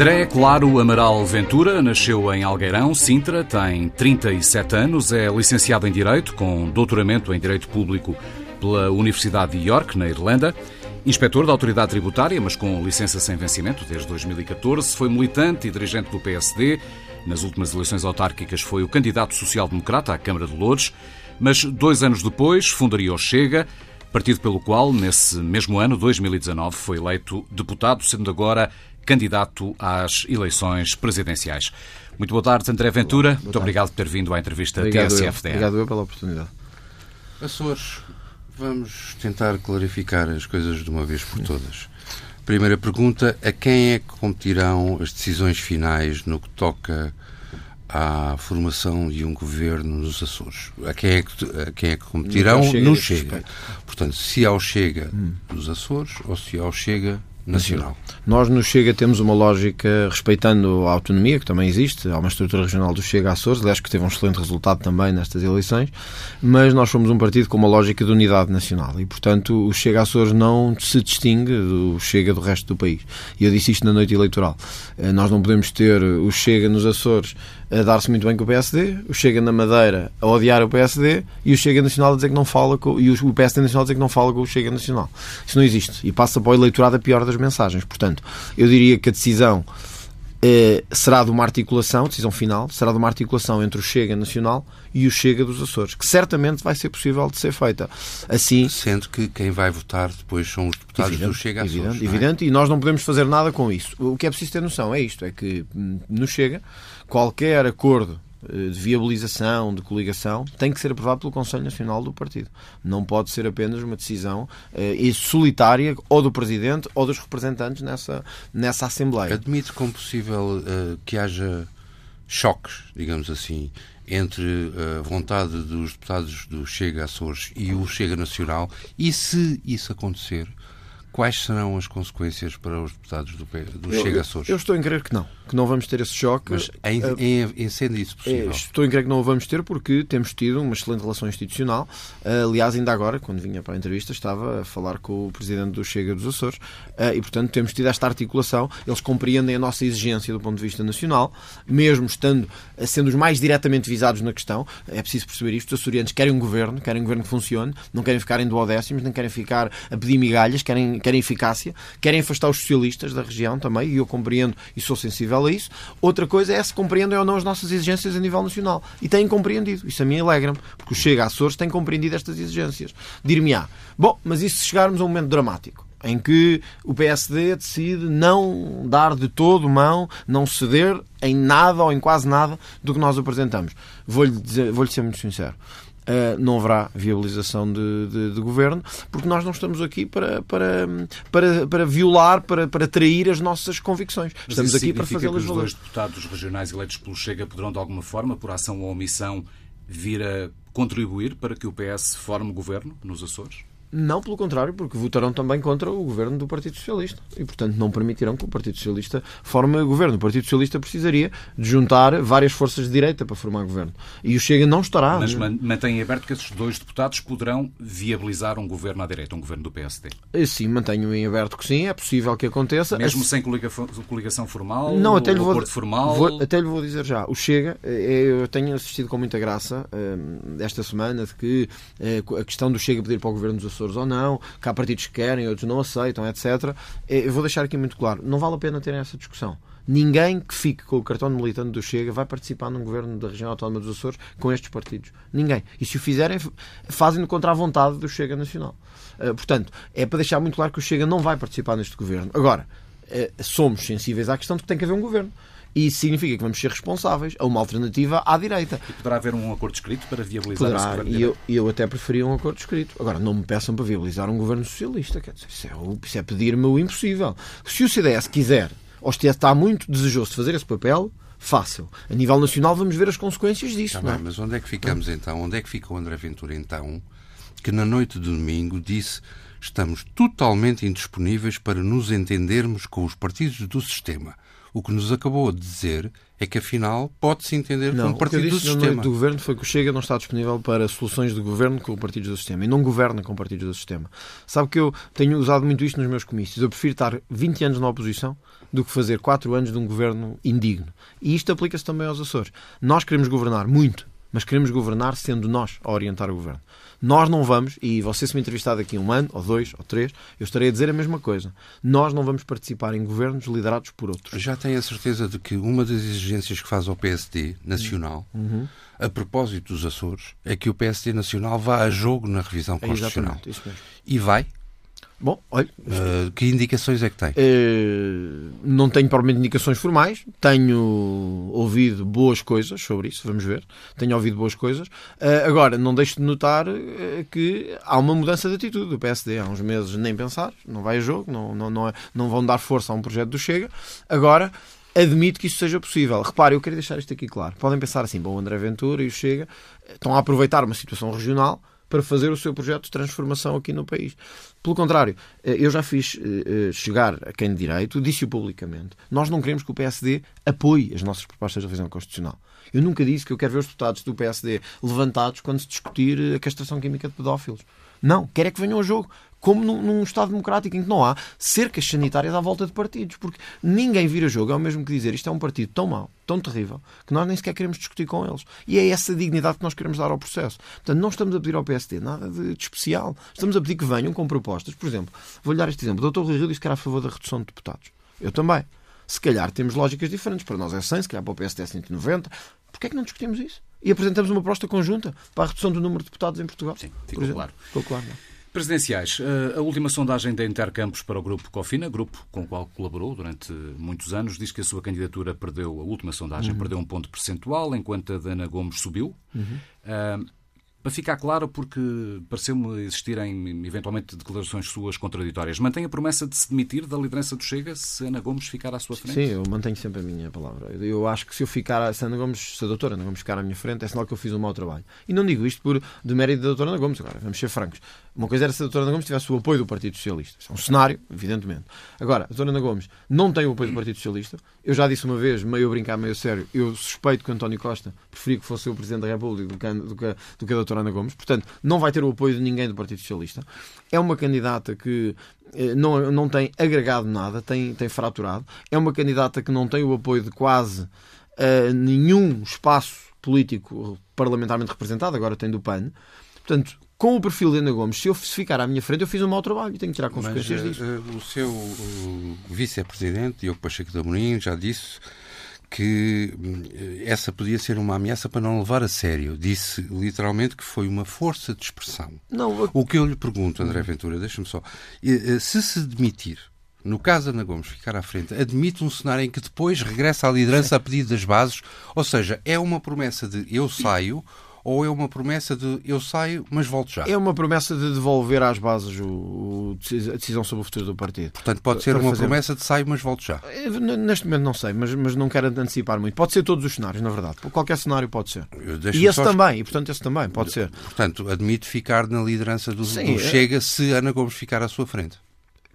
André Claro Amaral Ventura nasceu em Algueirão, Sintra, tem 37 anos, é licenciado em Direito, com doutoramento em Direito Público pela Universidade de York, na Irlanda. Inspetor da Autoridade Tributária, mas com licença sem vencimento desde 2014, foi militante e dirigente do PSD. Nas últimas eleições autárquicas foi o candidato social-democrata à Câmara de Louros, mas dois anos depois fundaria o Chega, partido pelo qual, nesse mesmo ano, 2019, foi eleito deputado, sendo agora candidato às eleições presidenciais. Muito boa tarde, André Ventura. Muito obrigado por ter vindo à entrevista obrigado TSFDN. Eu. Obrigado eu pela oportunidade. Açores, vamos tentar clarificar as coisas de uma vez por todas. Primeira pergunta: a quem é que competirão as decisões finais no que toca à formação de um governo nos Açores? A quem é que, a quem é que competirão? Chega no Chega. Portanto, se ao Chega hum. dos Açores ou se ao Chega nacional. Nós no Chega temos uma lógica respeitando a autonomia, que também existe, há uma estrutura regional do Chega Açores, aliás que teve um excelente resultado também nestas eleições, mas nós somos um partido com uma lógica de unidade nacional e, portanto, o Chega Açores não se distingue do Chega do resto do país. E eu disse isto na noite eleitoral. Eh, nós não podemos ter o Chega nos Açores a dar-se muito bem com o PSD, o Chega na Madeira a odiar o PSD e o Chega Nacional a dizer que não fala com, e o PSD Nacional a dizer que não fala com o Chega Nacional. Isso não existe. E passa para o eleitorado a pior das mensagens. Portanto, eu diria que a decisão eh, será de uma articulação, decisão final, será de uma articulação entre o Chega Nacional e o Chega dos Açores, que certamente vai ser possível de ser feita. Assim, Sendo que quem vai votar depois são os deputados evidente, do Chega Açores. Evidente, é? evidente, e nós não podemos fazer nada com isso. O que é preciso ter noção é isto, é que hum, no Chega, qualquer acordo de viabilização, de coligação, tem que ser aprovado pelo Conselho Nacional do Partido. Não pode ser apenas uma decisão eh, solitária ou do Presidente ou dos representantes nessa, nessa Assembleia. Admite como possível uh, que haja choques, digamos assim, entre a vontade dos deputados do Chega Açores e o Chega Nacional e se isso acontecer, quais serão as consequências para os deputados do, do eu, Chega Açores? Eu estou em crer que não, que não vamos ter esse choque. Mas em, em, em sendo isso possível? Estou em crer que não o vamos ter porque temos tido uma excelente relação institucional. Aliás, ainda agora, quando vinha para a entrevista, estava a falar com o Presidente do Chega dos Açores e, portanto, temos tido esta articulação. Eles compreendem a nossa exigência do ponto de vista nacional, mesmo estando, sendo os mais diretamente visados na questão. É preciso perceber isto. Os açorianos querem um governo, querem um governo que funcione, não querem ficar em duodécimos, nem querem ficar a pedir migalhas, querem querem eficácia, querem afastar os socialistas da região também, e eu compreendo e sou sensível a isso. Outra coisa é se compreendem ou não as nossas exigências a nível nacional. E têm compreendido. Isso a mim alegra-me, porque o Chega Açores tem compreendido estas exigências. Dir-me-á, bom, mas e se chegarmos a um momento dramático? em que o PSD decide não dar de todo mão, não ceder em nada ou em quase nada do que nós apresentamos. Vou-lhe vou ser muito sincero. Uh, não haverá viabilização de, de, de, governo, porque nós não estamos aqui para, para, para, para violar, para, para trair as nossas convicções. Mas estamos aqui para valer. Os dois deputados regionais eleitos pelo Chega poderão, de alguma forma, por ação ou omissão, vir a contribuir para que o PS forme governo nos Açores? Não, pelo contrário, porque votarão também contra o governo do Partido Socialista e, portanto, não permitirão que o Partido Socialista forme governo. O Partido Socialista precisaria de juntar várias forças de direita para formar governo. E o Chega não estará. Mas mantém aberto que esses dois deputados poderão viabilizar um governo à direita, um governo do PSD? Eh, sim, mantenho em aberto que sim, é possível que aconteça. Mesmo sem coligação formal? Não, até lhe vou, formal? Vou, até lhe vou dizer já. O Chega, eh, eu tenho assistido com muita graça eh, esta semana de que a questão do Chega pedir para o governo dos Açores Açores ou não, que há partidos que querem, outros não aceitam, etc. Eu vou deixar aqui muito claro: não vale a pena terem essa discussão. Ninguém que fique com o cartão de militante do Chega vai participar num governo da região autónoma dos Açores com estes partidos. Ninguém. E se o fizerem, fazem contra a vontade do Chega Nacional. Uh, portanto, é para deixar muito claro que o Chega não vai participar neste governo. Agora, uh, somos sensíveis à questão de que tem que haver um governo. E isso significa que vamos ser responsáveis a uma alternativa à direita. E poderá haver um acordo escrito para viabilizar Poderá, esse governo? E eu, eu até preferia um acordo escrito. Agora, não me peçam para viabilizar um governo socialista. Quer dizer, isso é, isso é pedir-me o impossível. Se o CDS quiser, ou se está muito desejoso de fazer esse papel, fácil. A nível nacional vamos ver as consequências disso. Tá não é? bem, mas onde é que ficamos então? Onde é que fica o André Ventura então, que na noite de domingo disse estamos totalmente indisponíveis para nos entendermos com os partidos do sistema. O que nos acabou de dizer é que, afinal, pode-se entender não, como partido do sistema. do governo foi que o Chega não está disponível para soluções de governo com partidos do sistema. E não governa com partidos do sistema. Sabe que eu tenho usado muito isto nos meus comícios. Eu prefiro estar 20 anos na oposição do que fazer 4 anos de um governo indigno. E isto aplica-se também aos Açores. Nós queremos governar muito, mas queremos governar sendo nós a orientar o governo. Nós não vamos, e você se me entrevistar daqui um ano, ou dois, ou três, eu estarei a dizer a mesma coisa. Nós não vamos participar em governos liderados por outros. Já tenho a certeza de que uma das exigências que faz ao PSD nacional, uhum. a propósito dos Açores, é que o PSD nacional vá a jogo na revisão é constitucional. E vai? Bom, olha. Uh, que indicações é que tem? Uh, não tenho provavelmente indicações formais. Tenho ouvido boas coisas sobre isso, vamos ver. Tenho ouvido boas coisas. Uh, agora, não deixo de notar que há uma mudança de atitude do PSD. Há uns meses nem pensar, não vai a jogo, não, não, não, é, não vão dar força a um projeto do Chega. Agora, admito que isso seja possível. Repare, eu quero deixar isto aqui claro. Podem pensar assim, bom, o André Ventura e o Chega estão a aproveitar uma situação regional para fazer o seu projeto de transformação aqui no país. Pelo contrário, eh, eu já fiz eh, eh, chegar a quem de direito, disse-o publicamente. Nós não queremos que o PSD apoie as nossas propostas de revisão constitucional. Eu nunca disse que eu quero ver os deputados do PSD levantados quando se discutir a castração química de pedófilos. Não, quero é que venham ao jogo como num, num, Estado democrático em que não há cercas sanitárias à volta de partidos, porque ninguém vira jogo, é o mesmo que dizer isto é um partido tão mau, tão terrível, que nós nem sequer queremos discutir com eles. E é essa dignidade que nós queremos dar ao processo. Portanto, não estamos a pedir ao PSD nada de, de especial. Estamos a pedir que venham com propostas. Por exemplo, vou-lhe dar este exemplo. O Dr. Rui Rio disse que era a favor da redução de deputados. Eu também. Se calhar temos lógicas diferentes. Para nós é 100, se calhar para o PSD é 190. Porquê é que não discutimos isso? E apresentamos uma proposta conjunta para a redução do número de deputados em Portugal? Sim, ficou claro. Ficou claro, não? Presidenciais. Eh, a última sondagem da Intercampos para o Grupo Cofina, grupo com o qual colaborou durante muitos anos, diz que a sua candidatura perdeu, a última sondagem, uhum. perdeu um ponto percentual, enquanto a da Ana Gomes subiu. Uhum. Uh, para ficar claro, porque pareceu-me existirem eventualmente declarações suas contraditórias, mantém a promessa de se demitir da liderança do Chega se Ana Gomes ficar à sua frente? Sim, eu mantenho sempre a minha palavra. Eu acho que se eu ficar, se Ana Gomes, se a doutora Ana Gomes ficar à minha frente, é sinal que eu fiz um mau trabalho. E não digo isto por demérito da doutora Ana Gomes, agora, vamos ser francos. Uma coisa era se a doutora Ana Gomes tivesse o apoio do Partido Socialista. Isso é um cenário, evidentemente. Agora, a doutora Ana Gomes não tem o apoio do Partido Socialista. Eu já disse uma vez, meio a brincar, meio a sério, eu suspeito que António Costa preferia que fosse o Presidente da República do que, que, do que a doutora Ana Gomes. Portanto, não vai ter o apoio de ninguém do Partido Socialista. É uma candidata que eh, não, não tem agregado nada, tem, tem fraturado. É uma candidata que não tem o apoio de quase uh, nenhum espaço político parlamentarmente representado, agora tem do PAN. Portanto, com o perfil de Ana Gomes, se eu ficar à minha frente, eu fiz um mau trabalho e tenho que tirar consequências Mas, disso. Uh, o seu vice-presidente, Diogo Pacheco de Amorim, já disse que hum, essa podia ser uma ameaça para não levar a sério. Disse literalmente que foi uma força de expressão. Não, eu... O que eu lhe pergunto, André Ventura, deixa-me só, eh, se se demitir, no caso de Ana Gomes ficar à frente, admite um cenário em que depois regressa à liderança a pedido das bases, ou seja, é uma promessa de eu saio ou é uma promessa de eu saio, mas volto já? É uma promessa de devolver às bases o, o a decisão sobre o futuro do partido. Portanto, pode ser uma fazer... promessa de saio, mas volto já? É, neste momento não sei, mas, mas não quero antecipar muito. Pode ser todos os cenários, na verdade. Qualquer cenário pode ser. E esse só... também, e portanto esse também pode ser. Portanto, admite ficar na liderança do, Sim, do é... Chega se Ana Gomes ficar à sua frente.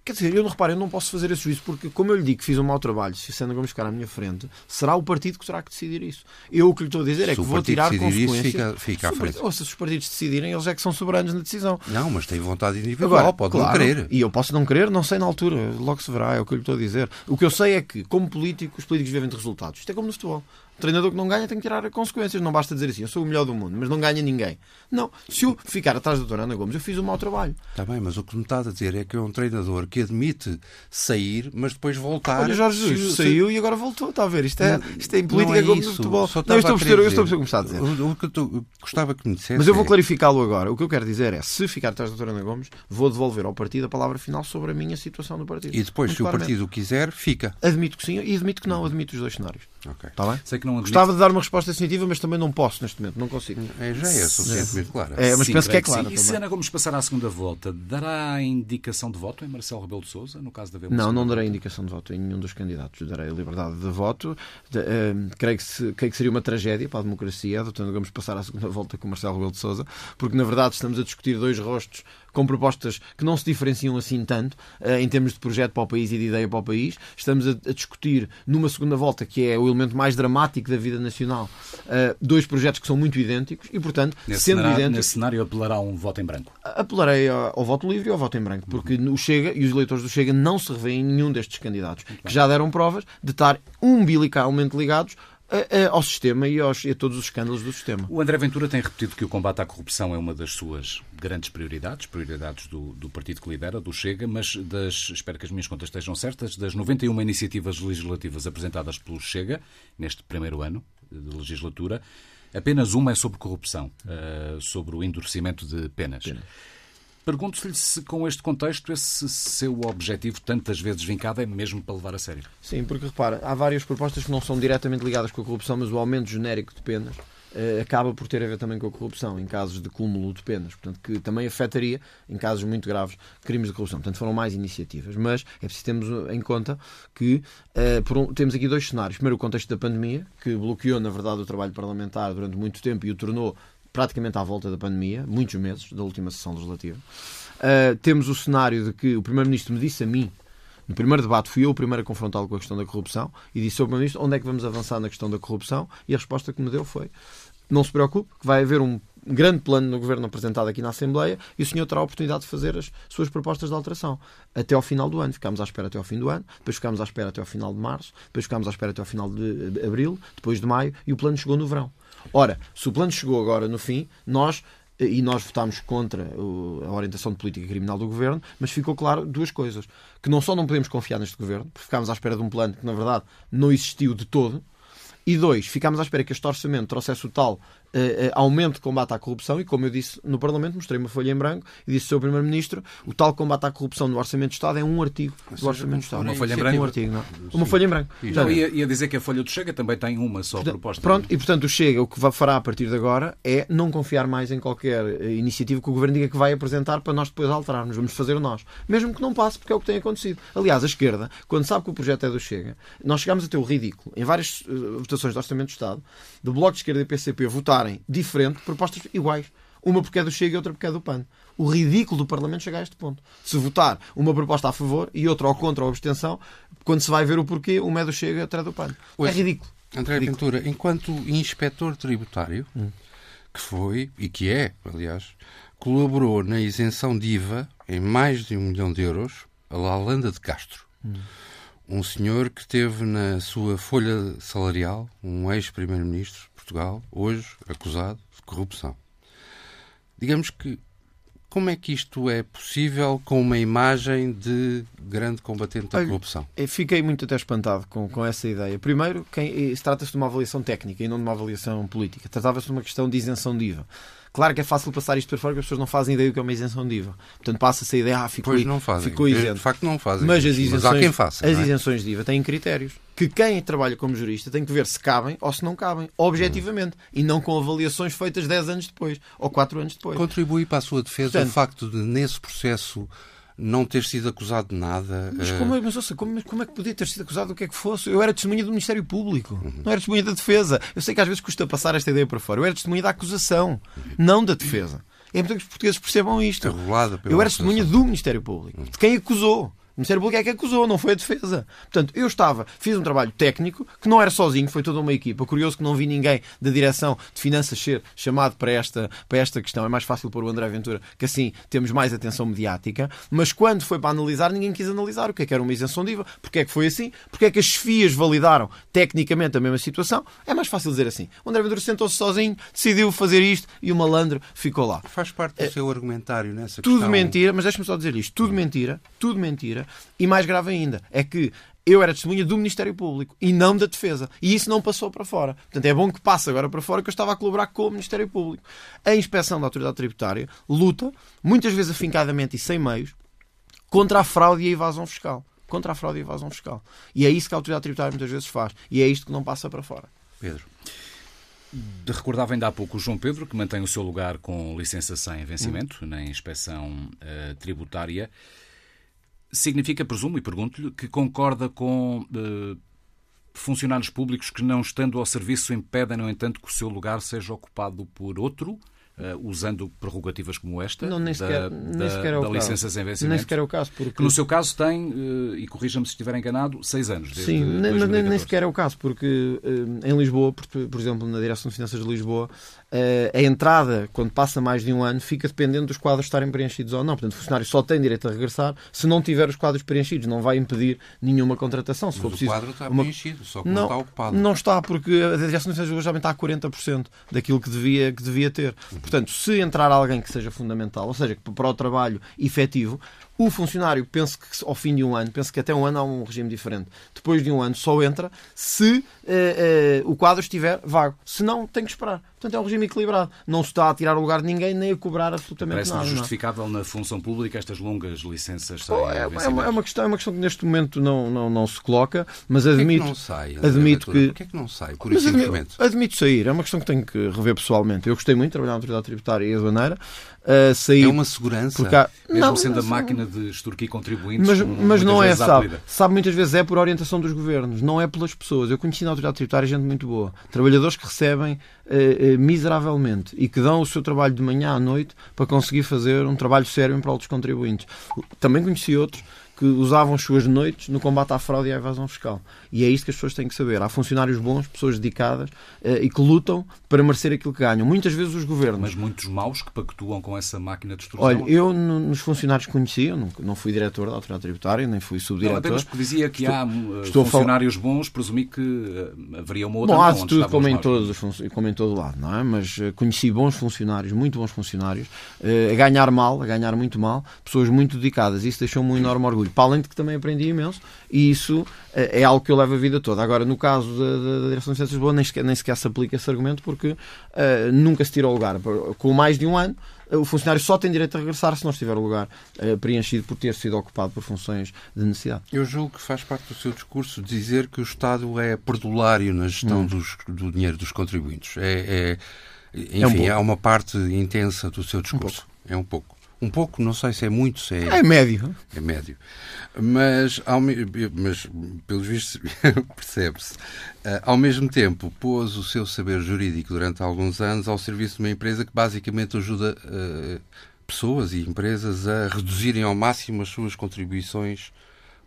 Quer dizer, eu não reparo, eu não posso fazer esse juízo, porque, como eu lhe digo que fiz um mau trabalho, se Sandra Gomes ficar à minha frente, será o partido que terá que decidir isso. Eu o que lhe estou a dizer é que vou tirar consequências. Isso, fica, fica à frente. Ou se os partidos decidirem, eles é que são soberanos na decisão. Não, mas tem vontade individual, Agora, pode claro, não querer. E eu posso não querer, não sei na altura, logo se verá, é o que eu lhe estou a dizer. O que eu sei é que, como político, os políticos vivem de resultados. Isto é como no futebol. O treinador que não ganha tem que tirar consequências. Não basta dizer assim, eu sou o melhor do mundo, mas não ganha ninguém. Não. Se eu ficar atrás da doutora Ana Gomes, eu fiz um mau trabalho. Está bem, mas o que me está a dizer é que é um treinador que admite sair, mas depois voltar. Olha, Jorge Jesus se, saiu e agora voltou. Está a ver? Isto é, isto é em política é como no futebol. Não, eu estou a perceber, eu estou a perceber como está a dizer. O, o que eu gostava que me dissesse. Mas eu vou é... clarificá-lo agora. O que eu quero dizer é, se ficar atrás da doutora Ana Gomes, vou devolver ao partido a palavra final sobre a minha situação do partido. E depois, Muito se claramente. o partido quiser, fica. Admito que sim e admito que não. Admito os dois cenários. Ok. Está bem? Que não admito... Gostava de dar uma resposta definitiva, mas também não posso neste momento, não consigo. É, já é suficientemente clara. É, mas sim, penso que é claro. E se Ana Gomes passar à segunda volta, dará indicação de voto em Marcelo Rebelo de Sousa, no caso da haver Não, não darei indicação de voto em nenhum dos candidatos. Darei liberdade de voto. De, uh, creio, que se, creio que seria uma tragédia para a democracia, a Ana Gomes passar à segunda volta com Marcelo Rebelo de Sousa, porque na verdade estamos a discutir dois rostos com propostas que não se diferenciam assim tanto uh, em termos de projeto para o país e de ideia para o país. Estamos a, a discutir numa segunda volta, que é o elemento mais dramático da vida nacional, uh, dois projetos que são muito idênticos e, portanto, nesse sendo cenário, idênticos. Nesse cenário apelará um voto em branco? Apelarei ao, ao, voto livre e ao voto em branco, porque uhum. o Chega e os eleitores do Chega não se revêem em nenhum destes candidatos, que já deram provas de estar umbilicalmente ligados ao sistema e, aos, e a todos os escândalos do sistema. O André Ventura tem repetido que o combate à corrupção é uma das suas grandes prioridades, prioridades do, do partido que lidera, do Chega, mas das, espero que as minhas contas estejam certas, das 91 iniciativas legislativas apresentadas pelo Chega neste primeiro ano de legislatura, apenas uma é sobre corrupção, uh, sobre o endurecimento de penas. penas. Pergunto-lhe se, com este contexto, esse seu objetivo, tantas vezes vincado, é mesmo para levar a sério. Sim, porque repara, há várias propostas que não são diretamente ligadas com a corrupção, mas o aumento genérico de penas eh, acaba por ter a ver também com a corrupção, em casos de cúmulo de penas, portanto, que também afetaria, em casos muito graves, crimes de corrupção. Portanto, foram mais iniciativas. Mas é preciso termos em conta que uh, um, temos aqui dois cenários. Primeiro, o contexto da pandemia, que bloqueou, na verdade, o trabalho parlamentar durante muito tempo e o tornou praticamente à volta da pandemia, muitos meses da última sessão legislativa. Uh, temos o cenário de que o Primeiro-Ministro me disse a mim, no primeiro debate fui eu o primeiro a confrontá-lo com a questão da corrupção e disse ao Primeiro-Ministro onde é que vamos avançar na questão da corrupção e a resposta que me deu foi não se preocupe, que vai haver um grande plano no Governo apresentado aqui na Assembleia e o senhor terá a oportunidade de fazer as suas propostas de alteração até ao final do ano. Ficámos à espera até ao fim do ano, depois ficámos à espera até ao final de março, depois ficámos à espera até ao final de abril, depois de maio e o plano chegou no verão. Ora, se o plano chegou agora no fim, nós e nós votámos contra a orientação de política criminal do governo, mas ficou claro duas coisas: que não só não podemos confiar neste governo, porque ficámos à espera de um plano que na verdade não existiu de todo, e dois, ficámos à espera que este orçamento trouxesse o tal uh, aumento de combate à corrupção e, como eu disse no Parlamento, mostrei uma folha em branco e disse ao Sr. Primeiro-Ministro o tal combate à corrupção no Orçamento de Estado é um artigo do Orçamento de Estado. Uma folha em branco? Um artigo, não. Uma folha em branco. Não, ia, ia, dizer que a folha do Chega também tem uma só portanto, proposta. Pronto, e portanto o Chega o que fará a partir de agora é não confiar mais em qualquer eh, iniciativa que o Governo diga que vai apresentar para nós depois alterarmos. Vamos fazer nós. Mesmo que não passe, porque é o que tem acontecido. Aliás, a esquerda, quando sabe que o projeto é do Chega, nós chegámos a ter o ridículo, em várias votações do Orçamento de Estado, do Bloco de Esquerda e PCP votarem diferente propostas iguais. Uma porque é do Chega e outra porque é do PAN. O ridículo do Parlamento chega a este ponto. Se votar uma proposta a favor e outra ou contra ou abstenção, quando se vai ver o porquê, uma é do Chega e outra é do PAN. é ridículo. André ridículo. Ventura, enquanto inspetor tributário, hum. que foi, e que é, aliás, colaborou na isenção de IVA em mais de um milhão de euros a Lalanda de Castro. Hum. Um senhor que teve na sua folha salarial um ex-primeiro-ministro Portugal, hoje acusado corrupção. Digamos que como é que isto é possível com uma imagem de grande combatente da corrupção? Eu fiquei muito até espantado com, com essa ideia. Primeiro, quem, se trata-se de uma avaliação técnica e não de uma avaliação política. Tratava-se de uma questão de isenção de IVA. Claro que é fácil passar isto para fora porque as pessoas não fazem ideia do que é uma isenção de IVA. Portanto, passa-se a ideia, ah, ficou, pois não fazem. ficou isento. De facto, não fazem. Mas as isenções, Mas há quem faça, as é? isenções de IVA têm critérios que quem trabalha como jurista tem que ver se cabem ou se não cabem, objetivamente, e não com avaliações feitas 10 anos depois ou 4 anos depois. Contribui para a sua defesa Portanto, o facto de, nesse processo, não ter sido acusado de nada. Mas como, é, mas, ouça, como, como, é que podia ter sido acusado do que é que fosse? Eu era testemunha do Ministério Público, uhum. não era testemunha da defesa. Eu sei que às vezes custa passar esta ideia para fora. Eu era testemunha da acusação, uhum. não da defesa. É importante que os portugueses percebam isto. Eu era testemunha do Ministério Público, de quem acusou. O Ministério Público é que acusou, não foi a defesa. Portanto, eu estava, fiz um trabalho técnico que não era sozinho, foi toda uma equipa. Curioso que não vi ninguém da direção de finanças ser chamado para esta, para esta questão. É mais fácil pôr o André Ventura, que assim temos mais atenção mediática. Mas quando foi para analisar, ninguém quis analisar o que é que era uma isenção de IVA, porque é que foi assim, porque é que as FIAs validaram tecnicamente a mesma situação. É mais fácil dizer assim. O André Ventura sentou-se sozinho, decidiu fazer isto e o malandro ficou lá. Faz parte do é, seu argumentário nessa tudo questão. Tudo mentira, mas deixe-me só dizer isto. Tudo mentira, tudo mentira e mais grave ainda, é que eu era testemunha do Ministério Público e não da Defesa. E isso não passou para fora. Portanto, é bom que passe agora para fora que eu estava a colaborar com o Ministério Público. A inspeção da Autoridade Tributária luta, muitas vezes afincadamente e sem meios, contra a fraude e a evasão fiscal. Contra a fraude e a evasão fiscal. E é isso que a Autoridade Tributária muitas vezes faz. E é isto que não passa para fora. Pedro. Recordava ainda há pouco o João Pedro, que mantém o seu lugar com licença sem vencimento hum. na inspeção uh, tributária significa, presumo, e pergunto-lhe, que concorda com uh, funcionários públicos que, não estando ao serviço, impedem, no entanto, que o seu lugar seja ocupado por outro? uh, usando prerrogativas como esta? Não, nem sequer, da, nem sequer é o da caso. licença sem vencimento? Nem sequer é o caso. Porque... Que no seu caso tem, uh, e corrija-me se estiver enganado, seis anos. Desde Sim, nem, nem, nem, sequer é o caso, porque uh, em Lisboa, por, por, exemplo, na Direção de Finanças de Lisboa, a entrada, quando passa mais de um ano, fica dependendo dos quadros estarem preenchidos ou não. Portanto, o funcionário só tem direito a regressar se não tiver os quadros preenchidos. Não vai impedir nenhuma contratação. Se Mas for preciso, o quadro está uma... preenchido, só que não, não está ocupado. Não está, porque a Direção de já está a 40% daquilo que devia, que devia ter. Portanto, se entrar alguém que seja fundamental, ou seja, que para o trabalho efetivo, o funcionário, penso que ao fim de um ano, penso que até um ano há um regime diferente. Depois de um ano só entra se uh, uh, o quadro estiver vago. Se não, tem que esperar. Portanto, é um regime equilibrado. Não se está a tirar o lugar de ninguém nem a cobrar absolutamente Parece nada. Parece justificável na função pública estas longas licenças sem oh, é, é, uma, é, questão, é uma questão que neste momento não, não, não se coloca, mas admito. que não sai? Admito que. Porquê é que não sai? Por isso admito, admito sair. É uma questão que tenho que rever pessoalmente. Eu gostei muito de trabalhar na autoridade tributária e aduaneira. Uh, sair é uma segurança. Porque há... Mesmo não, sendo não, a máquina de extorquir contribuintes. Mas, mas não é, sabe? Sabe, muitas vezes é por orientação dos governos, não é pelas pessoas. Eu conheci na autoridade tributária gente muito boa. Trabalhadores que recebem uh, uh, miseravelmente e que dão o seu trabalho de manhã à noite para conseguir fazer um trabalho sério em prol dos contribuintes. Também conheci outros que usavam as suas noites no combate à fraude e à evasão fiscal. E é isso que as pessoas têm que saber. Há funcionários bons, pessoas dedicadas uh, e que lutam para merecer aquilo que ganham. Muitas vezes os governos. Mas muitos maus que pactuam com essa máquina de extorsão. Olha, eu no, nos funcionários que conhecia, não, não fui diretor da autoridade tributária, nem fui subdiretor. Não, apenas porque dizia que estou, há uh, funcionários falar... bons, presumi que uh, haveria uma outra Bom, há de tudo como em, todos, como em todo lado, não é? Mas conheci bons funcionários, muito bons funcionários, a ganhar mal, a ganhar muito mal, pessoas muito dedicadas. Isso deixou-me um enorme orgulho. Para além de que também aprendi imenso e isso é algo que eu levo a vida toda. Agora, no caso da, da Direção de Ciências de Lisboa, nem sequer, nem sequer se aplica esse argumento porque uh, nunca se tira o lugar. Com mais de um ano, o funcionário só tem direito a regressar se não estiver o lugar uh, preenchido por ter sido ocupado por funções de necessidade. Eu julgo que faz parte do seu discurso dizer que o Estado é perdulário na gestão hum. dos, do dinheiro dos contribuintes. É, é enfim, é, um é, uma parte intensa do seu discurso. Um é um pouco. Um pouco, não sei se é muito, se é... É médio. É médio. Mas, ao mas pelos vistos, percebe-se. Uh, ao mesmo tempo, pôs o seu saber jurídico durante alguns anos ao serviço de uma empresa que basicamente ajuda uh, pessoas e empresas a reduzirem ao máximo as suas contribuições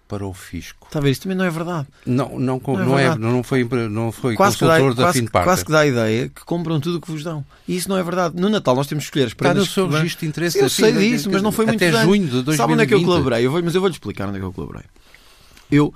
para o fisco. Está a ver, isso também não é verdade. Não, não, não, não, é, não foi, não foi quase consultor dá, da quase. Quase que dá a ideia que compram tudo o que vos dão. E isso não é verdade. No Natal nós temos que escolher as prendas... Está no seu registro de interesse. Eu sei disso, mas não foi muito Até junho de 2020. Sabe onde é que eu colaborei? Eu vou, mas eu vou-lhe explicar onde é que eu colaborei. Eu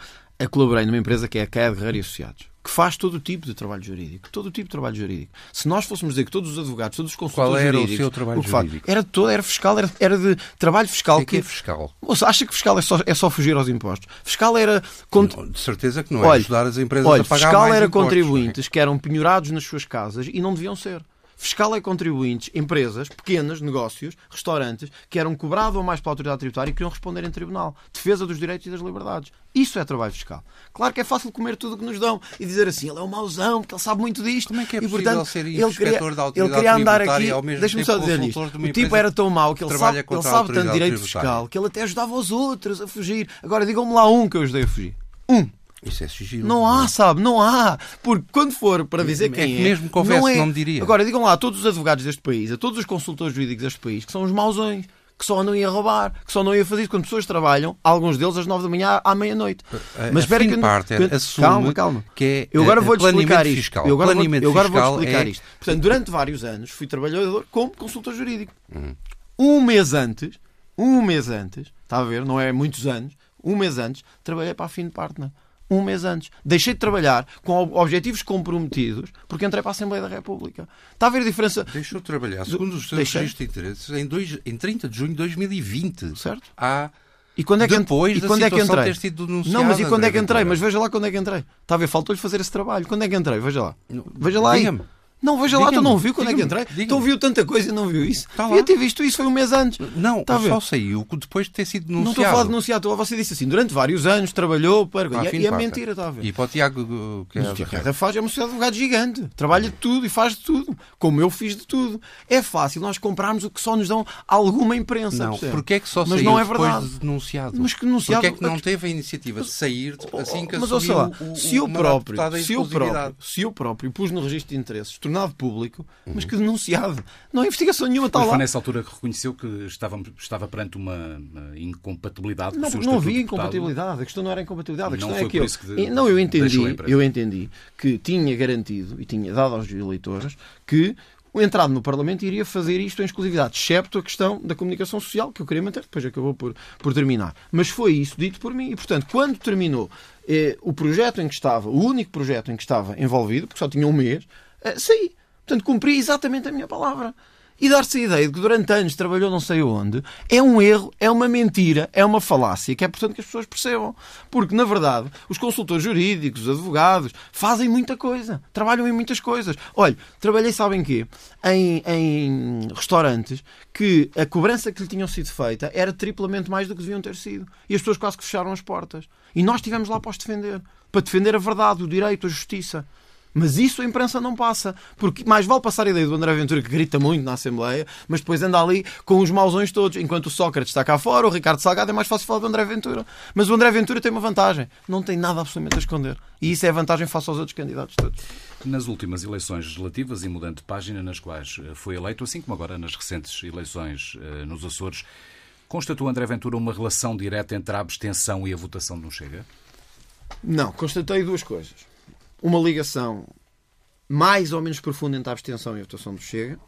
colaborei numa empresa que é a Caia Guerreiro e Associados que faz todo o tipo de trabalho jurídico. Todo o tipo de trabalho jurídico. Se nós fôssemos dizer que todos os advogados, todos os consultores Qual era jurídicos... o seu trabalho o jurídico? Era todo, era fiscal, era, era de trabalho fiscal. O que, é fiscal? Moça, acha que fiscal é só, é só fugir aos impostos? Fiscal era... Cont... Não, de certeza que não é olha, ajudar as empresas olha, a pagar fiscal mais era impostos, contribuintes que eram penhorados nas suas casas e não deviam ser. Fiscal é contribuintes, empresas, pequenas, negócios, restaurantes, que eram cobrados ou mais pela autoridade tributária e queriam responder em tribunal. Defesa dos direitos e das liberdades. Isso é trabalho fiscal. Claro que é fácil comer tudo o que nos dão e dizer assim, ele é um mauzão, porque ele sabe muito disto. Como é que é e, possível portanto, ser ele queria, da ele queria andar aqui, deixa-me só dizer isto. O tipo era tão mau que ele sabe, ele sabe tanto direito fiscal que ele até ajudava os outros a fugir. Agora digam-me lá um que eu ajudei a fugir. Um. Isso é sigilo. Não há, sabe? Não há. Porque quando for para dizer é quem que é. Mesmo que houvesse, não, é... não me diria. Agora, digam lá a todos os advogados deste país, a todos os consultores jurídicos deste país, que são os mauzões. Que só não ia roubar, que só não ia fazer isso. Quando pessoas trabalham, alguns deles às nove da manhã à meia-noite. Mas espera que. Parte que... Assume calma, calma. Que é eu agora vou-lhe explicar isto. Fiscal. Eu agora, vou, eu agora vou explicar é... isto. Portanto, durante vários anos fui trabalhador como consultor jurídico. Hum. Um mês antes, um mês antes, está a ver, não é muitos anos, um mês antes, trabalhei para a Finn Partner um mês antes. Deixei de trabalhar com objetivos comprometidos porque entrei para a Assembleia da República. Está a ver a diferença? Deixou de trabalhar, segundo os seus registros de interesses, em, dois, em 30 de junho de 2020. Certo. Há e quando é que, Depois e quando é que entrei? Ter sido não, mas e quando é que entrei? Mas veja lá quando é que entrei. Está a ver, faltou-lhe fazer esse trabalho. Quando é que entrei? Veja lá. Veja lá. Não, veja lá, tu não viu quando é que entrei? Então viu tanta coisa e não viu isso? Tá Devia ter visto isso, foi um mês antes. Não, tá só saiu depois de ter sido denunciado. Não estou a falar de denunciado, você disse assim, durante vários anos trabalhou para... Ah, e, e é mentira, está a ver? E para o Tiago... Que é o Tiago faz, é uma sociedade de advogado gigante. Trabalha de tudo e faz de tudo. Como eu fiz de tudo. É fácil nós comprarmos o que só nos dão alguma imprensa. Não, porque é que só mas saiu não é depois de denunciado? Mas que denunciado... Porque é que não teve a iniciativa de sair assim que mas, assumiu lá, o, se eu próprio, se eu próprio, se eu próprio pus no registro de interesses, tornado público, mas que denunciado. Não há investigação nenhuma tal lá. nessa altura que reconheceu que estava, estava perante uma, incompatibilidade com Não, o seu não havia incompatibilidade. A questão não era incompatibilidade. A Não questão foi é que eu, isso que de- não, eu entendi, eu entendi que tinha garantido e tinha dado aos eleitores que o entrado no Parlamento iria fazer isto em exclusividade, excepto a questão da comunicação social, que eu queria manter, depois acabou por, por terminar. Mas foi isso dito por mim. E, portanto, quando terminou eh, o projeto em que estava, o único projeto em que estava envolvido, porque só tinha um mês, saí. Portanto, cumpri exatamente a minha palavra. E dar-se a ideia de que durante anos trabalhou não sei onde é um erro, é uma importante é uma falácia, que é importante que as pessoas percebam. Porque, na verdade, os consultores jurídicos, os advogados, fazem muita coisa, trabalham em muitas coisas. Olha, trabalhei, sabem quê? Em, em restaurantes que a cobrança que lhe tinham sido feita era triplamente mais do que deviam ter sido. E as pessoas quase que fecharam as portas. E nós estivemos lá para os defender. Para defender a verdade, o direito, a justiça. Mas isso a imprensa não passa. Porque mais vale passar a ideia do André Ventura, que grita muito na Assembleia, mas depois anda ali com os mausões todos. Enquanto o Sócrates está cá fora, o Ricardo Salgado é mais fácil falar do André Ventura. Mas o André Ventura tem uma vantagem. Não tem nada absolutamente a esconder. E isso é a vantagem face aos outros candidatos todos. Nas últimas eleições legislativas e mudando de página, nas quais eh, foi eleito, assim como agora nas recentes eleições eh, nos Açores, constatou André Ventura uma relação direta entre a abstenção e a votação de um Chega? Não, constatei duas coisas. Uma ligação mais ou menos profunda entre a abstenção e a votação do Chega.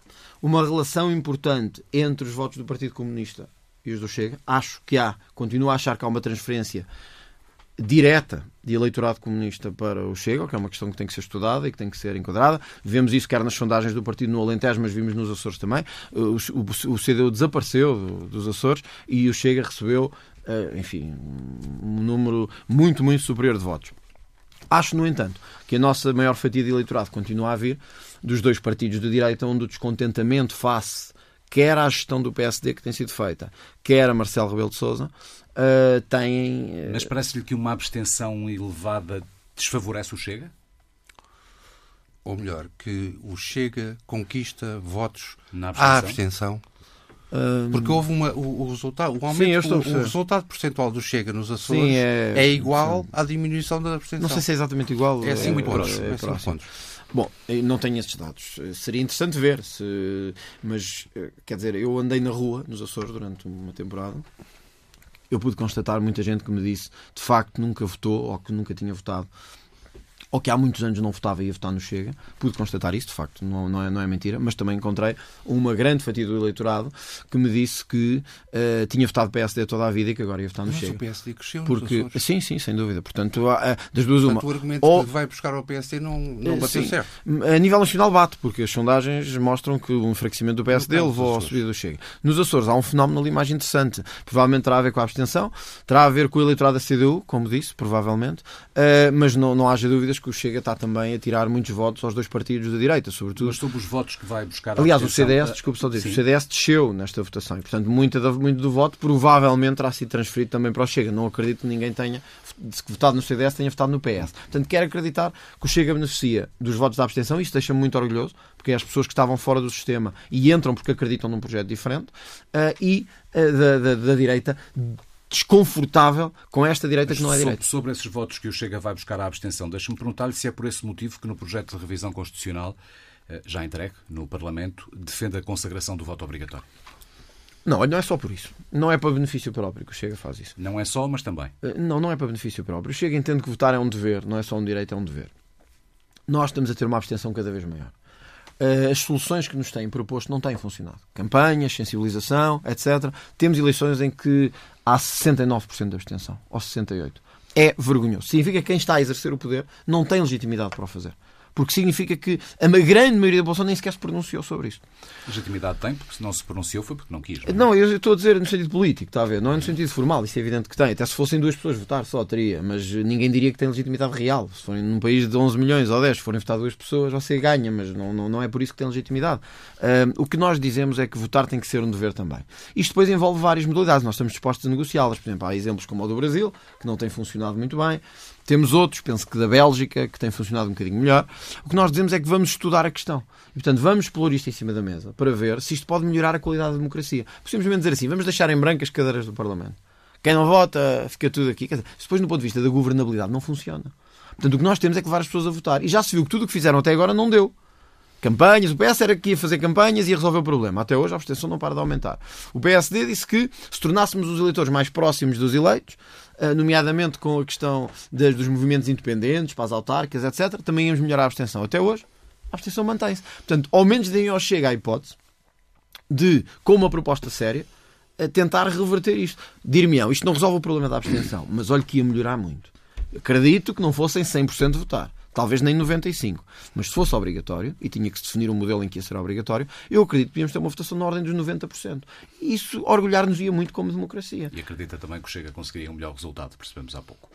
Uma relação importante entre os votos do Partido Comunista e os do Chega. Acho que há, continuo a achar que há uma transferência direta de eleitorado comunista para o Chega, que é uma questão que tem que ser estudada e que tem que ser enquadrada. Vemos isso quer nas sondagens do partido no Alentejo, mas vimos nos Açores também. O, o, o CDU desapareceu do- dos Açores e o Chega recebeu, eh, enfim, um número muito, muito superior de votos. Acho, no entanto, que a nossa maior fatia de eleitorado continua a vir dos dois partidos de direita, onde o descontentamento face quer à gestão do PSD que tem sido feita, quer a Marcelo Rebelo de Sousa, uh, têm... uh, Mas parece-lhe que uma abstenção elevada desfavorece o Chega? Ou melhor, que o Chega conquista votos Na à abstenção? Porque houve uma, o, o resultado, o aumento, Sim, o, o resultado percentual do Chega nos Açores Sim, é, é- igual à diminuição da abstenção. Não sei se é exatamente igual. é 5 é, pontos. é É cinco próximo. Bom, não tenho esses dados. Eh, Seria interessante ver, se... mas eh, quer dizer, eu andei na rua nos Açores durante uma temporada. Eu pude constatar muita gente que me disse de facto nunca votou ou que nunca tinha votado ou que há muitos anos não votava e ia votar no Chega. Pude constatar isso, de facto, não, não, é, não é mentira, mas também encontrei uma grande fatia do eleitorado que me disse que eh, tinha votado PSD toda a vida e que agora ia votar no Mas o Chega. PSD cresceu nos Porque, Açores. sim, sim, sem dúvida. Portanto, há, há- das duas uma. Portanto, o argumento Ou- que vai buscar ao PSD não, não Eh, bateu sim. certo. A nível nacional bate, porque as sondagens mostram que o enfraquecimento do PSD No levou ao subida do Chega. Nos Açores há um fenómeno ali mais interessante. Provavelmente terá a ver com a abstenção, terá a ver com o eleitorado da CDU, como disse, provavelmente, eh, mas não, não haja dúvidas que o Chega está também a tirar muitos votos aos dois partidos da direita, sobretudo. Mas sobre os votos que vai buscar Aliás, o CDS, eh, desculpe só dizer, sim. o CDS desceu nesta votação e, portanto, muito, da- muito do voto provavelmente terá sido transferido também para o Chega. Não acredito que ninguém tenha votado no CDS tenha votado no PS. Portanto, quero acreditar que o Chega beneficia dos votos da abstenção. Isso deixa-me muito orgulhoso, porque é as pessoas que estavam fora do sistema e entram porque acreditam num projeto diferente, eh, e eh, da, da- da direita desconfortável com esta direita que não é sobre, direita. sobre esses votos que o Chega vai buscar à abstenção, deixa-me perguntar-lhe se é por esse motivo que no projeto de revisão constitucional, eh, já entregue no Parlamento, defende a consagração do voto obrigatório. Não, não é só por isso. Não é para benefício próprio que o Chega faz isso. Não é só, mas também. Eh, Não, não é para benefício próprio. O Chega entende que votar é um dever, não é só um direito, é um dever. Nós estamos a ter uma abstenção cada vez maior. Eh, As soluções que nos têm proposto não têm funcionado. Campanhas, sensibilização, etc. Temos eleições em que há 69% de abstenção, ou 68%. É vergonhoso. Significa que quem está a exercer o poder não tem legitimidade para o fazer. Porque significa que a grande maioria da população nem sequer se pronunciou sobre isto. Legitimidade tem, porque se não se pronunciou foi porque não quis. não é? Não, eu estou a dizer no sentido político, está a ver? Não é no sentido formal, isso é evidente que tem. Até se fossem duas pessoas votar, só teria, mas ninguém diria que tem legitimidade real. Se forem num país de 11 milhões ou 10, se forem votar duas pessoas, você ganha, mas não, não, não é por isso que tem legitimidade. Ahm, o que nós dizemos é que votar tem que ser um dever também. Isto depois envolve várias modalidades, nós estamos dispostos a negociá-las. Por exemplo, há exemplos como o do Brasil, que não tem funcionado muito bem. Temos outros, penso que da Bélgica, que tem funcionado um bocadinho melhor. O que nós dizemos é que vamos estudar a questão. E, portanto, vamos pôr isto em cima da mesa para ver se isto pode melhorar a qualidade da democracia. Simplesmente dizer assim, vamos deixar em branco as cadeiras do Parlamento. Quem não vota, fica tudo aqui. Dizer, depois, do ponto de vista da governabilidade, não funciona. Portanto, o que nós temos é que levar as pessoas a votar. E já se viu que tudo o que fizeram até agora não deu. campanhas. O PS era que ia fazer campanhas e ia resolver o problema. Até hoje a abstenção não para de aumentar. O PSD disse que se tornássemos os eleitores mais próximos dos eleitos, nomeadamente com a questão dos movimentos independentes, para as autárquicas, etc., também íamos melhorar a abstenção. Até hoje, a abstenção mantém-se. Portanto, ao menos deem ao chega a hipótese de, com uma proposta séria, tentar reverter isto. Dir-me-ão, isto não resolve o problema da abstenção, mas olha que ia melhorar muito. Acredito que não fossem 100% votar. Talvez nem 95%. Mas se fosse obrigatório, e tinha que se definir um modelo em que ia ser obrigatório, eu acredito que podíamos ter uma votação na ordem dos 90%. E isso orgulhar-nos-ia muito como democracia. E acredita também que o Chega conseguiria um melhor resultado, percebemos há pouco.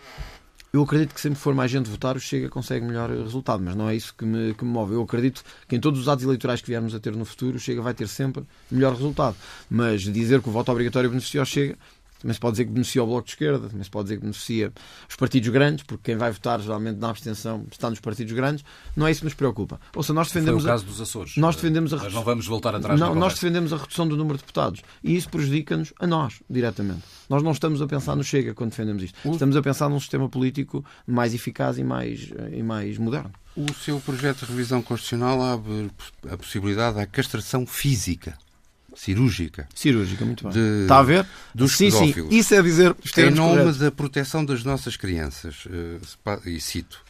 Eu acredito que sempre for mais gente votar, o Chega consegue melhor resultado, mas não é isso que me, que me move. Eu acredito que em todos os atos eleitorais que viermos a ter no futuro, o Chega vai ter sempre melhor resultado. Mas dizer que o voto obrigatório beneficia o Chega, também se pode dizer que beneficia o Bloco de Esquerda, também se pode dizer que beneficia os partidos grandes, porque quem vai votar geralmente na abstenção está nos partidos grandes. Não é isso que nos preocupa. Ou seja, nós defendemos. Foi o caso dos Açores. Nós defendemos a Mas não vamos voltar atrás Não, nós defendemos a redução do número de deputados. E isso prejudica-nos a nós, diretamente. Nós não estamos a pensar no Chega quando defendemos isto. Estamos a pensar num sistema político mais eficaz e mais, e mais moderno. O seu projeto de revisão constitucional abre a possibilidade da castração física cirúrgica. Cirúrgica, muito bem. De, Está a ver? Dos sim, pedófilos. sim. Isso é dizer Em nome corretos. da proteção das nossas crianças, eh, e cito,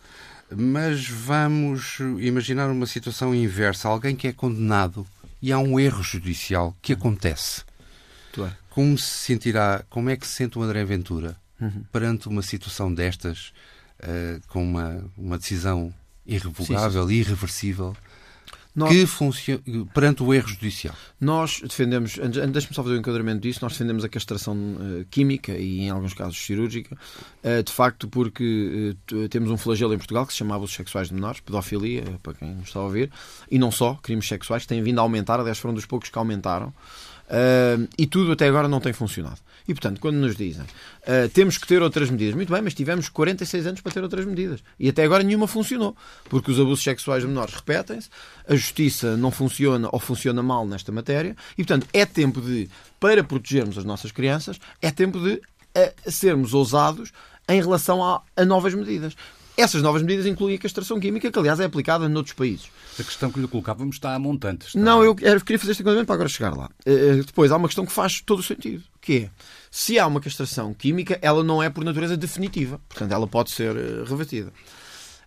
mas vamos imaginar uma situação inversa. Alguém que é condenado e há um erro judicial que acontece. Como se sentirá, como é que se sente o André Ventura uhum. perante uma situação destas, uh, com uma, uma decisão irrevogável, sim, sim. irreversível? Nós, que funciona perante o erro judicial? Nós defendemos, deixe-me só fazer o um enquadramento disso, nós defendemos a castração uh, química e em alguns casos cirúrgica, uh, de facto porque uh, temos um flagelo em Portugal que se chama abusos sexuais de menores, pedofilia, para quem nos está a ouvir, e não só, crimes sexuais, que têm vindo a aumentar, aliás foram dos poucos que aumentaram. Uh, e tudo até agora não tem funcionado. E, portanto, quando nos dizem uh, temos que ter outras medidas, muito bem, mas tivemos 46 anos para ter outras medidas. E até agora nenhuma funcionou. Porque os abusos sexuais de menores repetem-se, a justiça não funciona ou funciona mal nesta matéria. E, portanto, é tempo de, para protegermos as nossas crianças, é tempo de uh, sermos ousados em relação a, a novas medidas. Essas novas medidas incluem a castração química, que aliás é aplicada noutros países. A questão que lhe colocávamos está a montante. Está... Não, eu, queria fazer este enquadramento para agora chegar lá. Uh, depois, há uma questão que faz todo o sentido, que é, se há uma castração química, ela não é por natureza definitiva. Portanto, ela pode ser uh, revertida.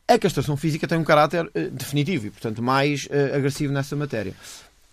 A castração física tem um caráter definitivo e, portanto, mais agressivo nessa matéria.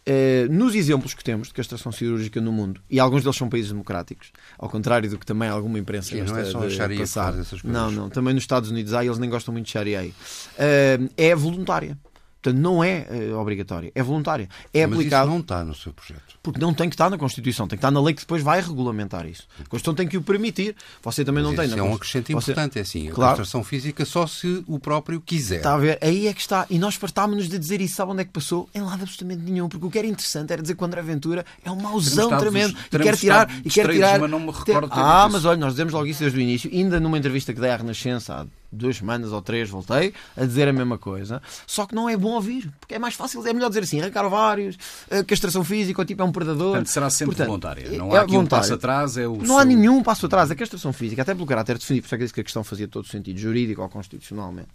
Uh, nos exemplos que temos de castração cirúrgica no mundo, e alguns deles são países democráticos, ao contrário do que também alguma imprensa Sim, gosta não é só de passar. Não, não, também nos Estados Unidos há, eles nem gostam muito de Sharia. Uh, é voluntária. Portanto, não é uh, obrigatória, é voluntária. É Mas aplicado. Isso não está no seu projeto. Porque não tem que estar na Constituição, tem que estar na lei que depois vai regulamentar isso. A Constituição tem que o permitir. Você também Mas não tem. Isso é um acrescento importante, é assim. Claro. A castração física só se o próprio quiser. Está a ver? Aí é que está. E nós fartámos-nos de dizer isso. Sabe onde é que passou? Em lado absolutamente nenhum. Porque o que era interessante era dizer que o André Aventura é um mauzão tremendo. E quer tirar. E quer tirar. Mas não me recordo ah, mas olha, nós dizemos logo isso desde o início. Ainda numa entrevista que dei à Renascença há duas semanas ou três voltei a dizer a mesma coisa, só que não é bom ouvir, porque é mais fácil, é melhor dizer assim, arrancar ovários, castração física, o tipo é um predador. Portanto, será sempre Portanto, voluntária. Não é há aqui voluntário. um passo atrás, é o Não seu... há nenhum passo atrás. A castração física, até pelo caráter definido, por isso é que disse que a questão fazia todo sentido, jurídico ou constitucionalmente.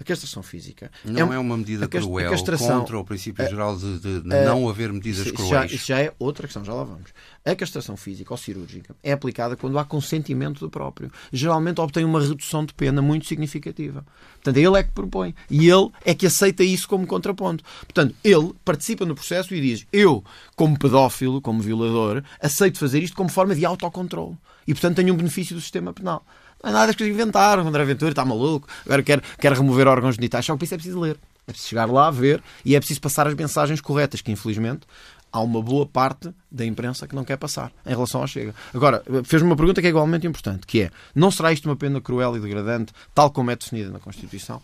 A castração física não é, é uma medida cruel castração, contra o princípio geral de, de, não haver medidas isso, cruéis. Já, isso já é outra questão, já lá vamos. A castração física ou cirúrgica é aplicada quando há consentimento do próprio. Geralmente obtém uma redução de pena muito significativa. Portanto, ele é que propõe. E ele é que aceita isso como contraponto. Portanto, ele participa no processo e diz: Eu, como pedófilo, como violador, aceito fazer isto como forma de autocontrole. E, portanto, tenho um benefício do sistema penal. Não é nada que inventaram. André Ventura está maluco. Agora quer, quer remover órgãos genitais. Só que isso é preciso ler. É preciso chegar lá, ver e é preciso passar as mensagens corretas, que infelizmente há uma boa parte da imprensa que não quer passar em relação ao Chega. Agora, fez-me uma pergunta que é igualmente importante, que é, não será isto uma pena cruel e degradante, tal como é definida na Constituição?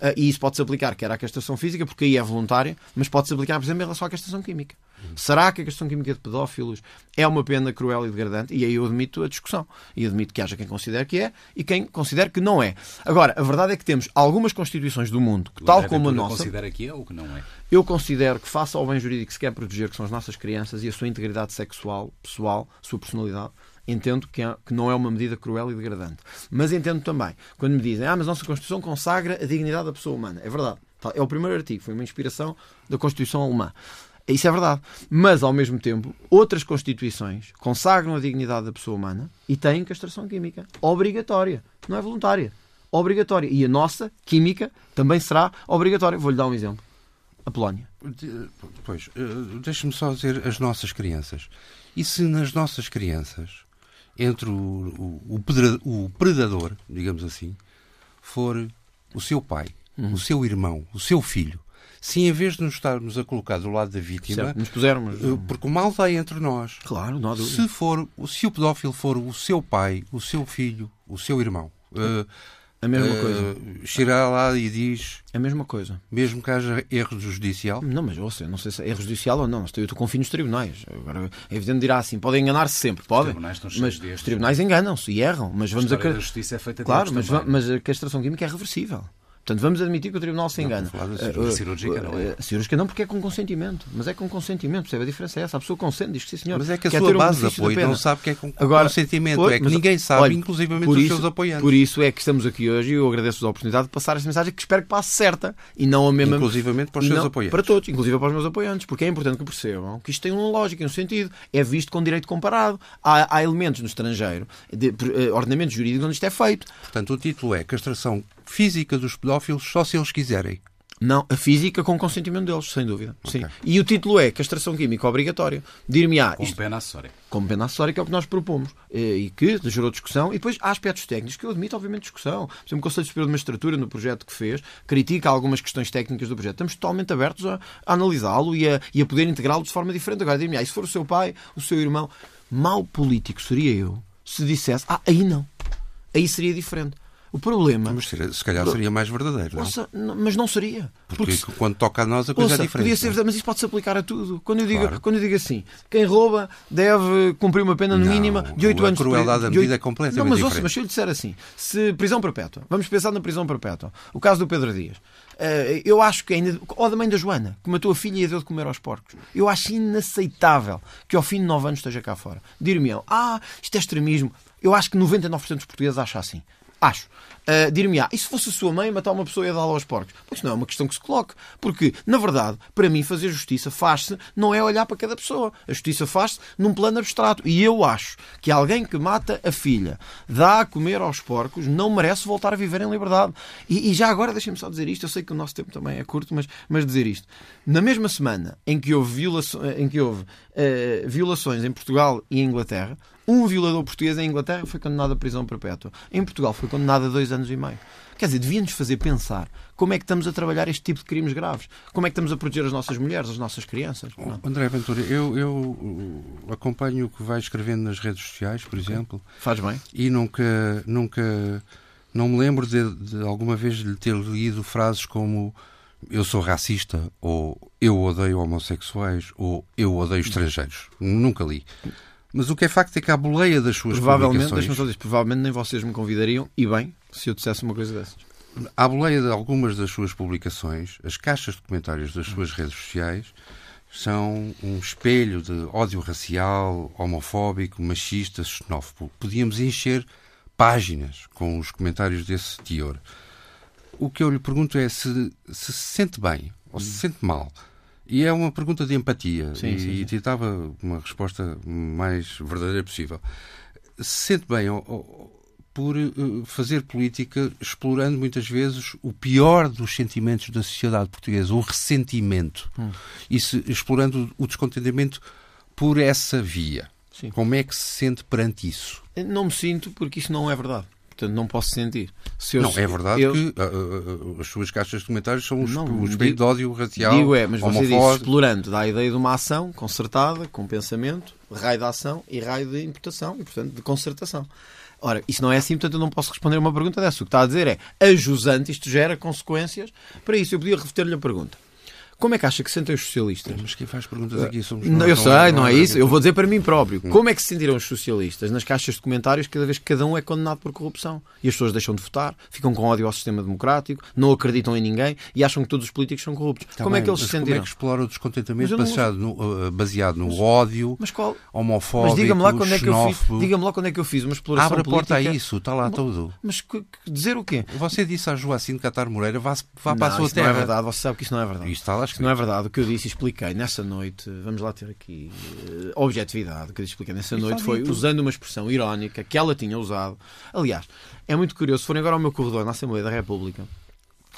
Uh, e isso pode-se aplicar, quer à castração física, porque aí é voluntária, mas pode-se aplicar, por exemplo, em relação à castração química. Será que a questão química de pedófilos é uma pena cruel e degradante? E aí eu admito a discussão. E admito que haja quem considere que é e quem considere que não é. Agora, a verdade é que temos algumas constituições do mundo, que, tal como a nossa. considera que é ou que não é? Eu considero que, face ao bem jurídico que se quer proteger, que são as nossas crianças e a sua integridade sexual, pessoal, sua personalidade, entendo que, é, que, não é uma medida cruel e degradante. Mas entendo também, quando me dizem, ah, mas a nossa Constituição consagra a dignidade da pessoa humana. É verdade. É o primeiro artigo, foi uma inspiração da Constituição Alemã. Isso é verdade. Mas, ao mesmo tempo, outras Constituições consagram a dignidade da pessoa humana e têm castração química obrigatória. Não é voluntária. Obrigatória. E a nossa, química, também será obrigatória. Vou-lhe dar um exemplo. A Polónia. Pois, eh, deixe-me só dizer as nossas crianças. E se nas nossas crianças, entre o, o, o predador, digamos assim, for o seu pai, uhum. o seu irmão, o seu filho, se em vez de nos estarmos a colocar do lado da vítima, certo, nos pusermos. Eh, porque o mal está entre nós. Claro, não há Se, for, se o pedófilo for o seu pai, o seu filho, o seu irmão. Uh, a mesma uh, coisa. Chega lá e diz. A mesma coisa. Mesmo que haja erro judicial? Não, mas ouça, não sei se é erro judicial ou não. Eu confio nos tribunais. Agora, é evidente dirá assim, podem enganar-se sempre, podem. Os mas os tribunais enganam-se e erram. Mas vamos a. A justiça é feita Claro, mas, mas a castração química é reversível. Portanto, vamos admitir que o Tribunal se engana. Não, cirúrgica, uh, cirúrgica não é? Uh, cirúrgica não, porque é com consentimento. Mas é com consentimento, percebe? A diferença é essa. A pessoa consente, diz que sim, senhor. Mas é que a sua base de apoio não sabe que é com Agora, consentimento. Pois, é que ninguém sabe, olha, inclusivamente os isso, seus apoiantes. Por isso é que estamos aqui hoje e eu agradeço a oportunidade de passar esta mensagem que espero que passe certa e não a mesma. Inclusivamente para os seus não, apoiantes. Para todos, inclusive para os meus apoiantes, porque é importante que percebam que isto tem uma lógica e um sentido. É visto com direito comparado. Há, há elementos no estrangeiro, de, de, uh, ordenamentos jurídicos onde isto é feito. Portanto, o título é Castração física dos pedófilos só se eles quiserem. Não, a física com consentimento deles, sem dúvida. Okay. Sim. E o título é Castração Química Obrigatória. Dir-me-á. Com isto, pena acessória. Com pena acessória, que é o que nós propomos. E que gerou discussão. E depois há aspectos técnicos que eu admito, obviamente, discussão. Por exemplo, o Conselho Superior de Magistratura, no projeto que fez, critica algumas questões técnicas do projeto. Estamos totalmente abertos a, a analisá-lo e a, e a poder integrá-lo de forma diferente. Agora, dir-me-á, e se for o seu pai, o seu irmão, mau político seria eu se dissesse, ah, aí não. Aí seria diferente. O problema. Mas se calhar seria mais verdadeiro. Não? Ouça, mas não seria. Porque, porque, quando toca a nós a coisa ouça, é diferente. Podia ser verdade, mas isso pode-se aplicar a tudo. Quando eu, digo, claro. quando eu digo assim, quem rouba deve cumprir uma pena no mínima de 8 anos. A crueldade da medida é completamente Não, mas ouça, mas se eu lhe disser assim, se prisão perpétua, vamos pensar na prisão perpétua. O caso do Pedro Dias. Eh, eu acho que ainda. Ou da mãe da Joana, que matou a filha e a deu de comer aos porcos. Eu acho inaceitável que ao fim de 9 anos esteja cá fora. Dir-me-ão, ah, isto é extremismo. Eu acho que 99% dos portugueses acham assim. Acho. Uh, Dir-me-á, e se fosse a sua mãe matar uma pessoa e dá-la aos porcos? Pois não é uma questão que se coloque. Porque, na verdade, para mim, fazer justiça faz-se não é olhar para cada pessoa. A justiça faz-se num plano abstrato. E eu acho que alguém que mata a filha, dá a comer aos porcos, não merece voltar a viver em liberdade. E, e já agora, deixem-me só dizer isto, eu sei que o nosso tempo também é curto, mas, mas dizer isto. Na mesma semana em que houve, violações, em, que houve uh, violações em Portugal e em Inglaterra, um violador português em Inglaterra foi condenado à prisão perpétua. Em Portugal foi condenado a dois anos e meio. Quer dizer, devia-nos fazer pensar como é que estamos a trabalhar este tipo de crimes graves. Como é que estamos a proteger as nossas mulheres, as nossas crianças. Não? André Ventura, eu, eu acompanho o que vai escrevendo nas redes sociais, por okay. exemplo. Faz bem. E nunca, nunca, não me lembro de, de alguma vez lhe ter lido frases como eu sou racista, ou eu odeio homossexuais, ou eu odeio estrangeiros. Nunca li. Mas o que é facto é que a boleia das suas provavelmente, publicações... Dizer, provavelmente nem vocês me convidariam, e bem, se eu dissesse uma coisa dessas. À boleia de algumas das suas publicações, as caixas de comentários das suas redes sociais são um espelho de ódio racial, homofóbico, machista, xenófobo. Podíamos encher páginas com os comentários desse teor. O que eu lhe pergunto é se se, se sente bem ou se se sente mal e é uma pergunta de empatia sim, e, sim, sim. tentava uma resposta mais verdadeira possível. Se sente bem por eh, fazer política explorando muitas vezes o pior dos sentimentos da sociedade portuguesa, o ressentimento, hum. e se, explorando o descontentamento por essa via. Como é que se sente perante isso? Não me sinto porque isso não é verdade. Portanto, não posso sentir. Se eu, não, é verdade eu... que uh, uh, as suas caixas de comentários são os, não, os de ódio racial. Digo é, mas você diz explorando, dá a ideia de uma ação concertada, com pensamento, raio de ação e raio de imputação e, portanto, de concertação. Ora, isso não é assim, portanto eu não posso responder a uma pergunta dessa. O que está a dizer é, ajusante, isto gera consequências para isso. Eu podia repetir-lhe a pergunta. Como é que acha que se sentem os socialistas? Mas quem faz perguntas aqui somos Não, nós, eu sei, é- não é é- isso. Eu vou dizer para mim próprio. Como é que se sentiram os socialistas nas caixas de comentários cada vez que cada um é condenado por corrupção? E as pessoas deixam de votar, ficam com ódio ao sistema democrático, não acreditam em ninguém e acham que todos os políticos são corruptos. Tá como é bem, que eles se mas Como é sentiram? que explora o Mas descontentamento não- baseado no, uh, baseado no ódio, Mas qual? homofóbico, Mas diga-me lá quando é que eu fiz. Diga-me lá quando é que eu fiz uma exploração Abre a porta política. a isso, está lá tudo. Mas que- dizer o quê? Você disse a Joacine Catar Moreira, vá, vá para a não, sua isso terra. não é verdade. Você sabe que isso não é verdade. Isto está lá Isso não é verdade. O que eu disse e expliquei nessa noite, vamos lá ter aqui eh, objetividade. O que eu disse expliquei nessa Isso noite foi dito. usando uma expressão irónica que ela tinha usado. Aliás, é muito curioso. Se forem agora ao meu corredor na Assembleia da República,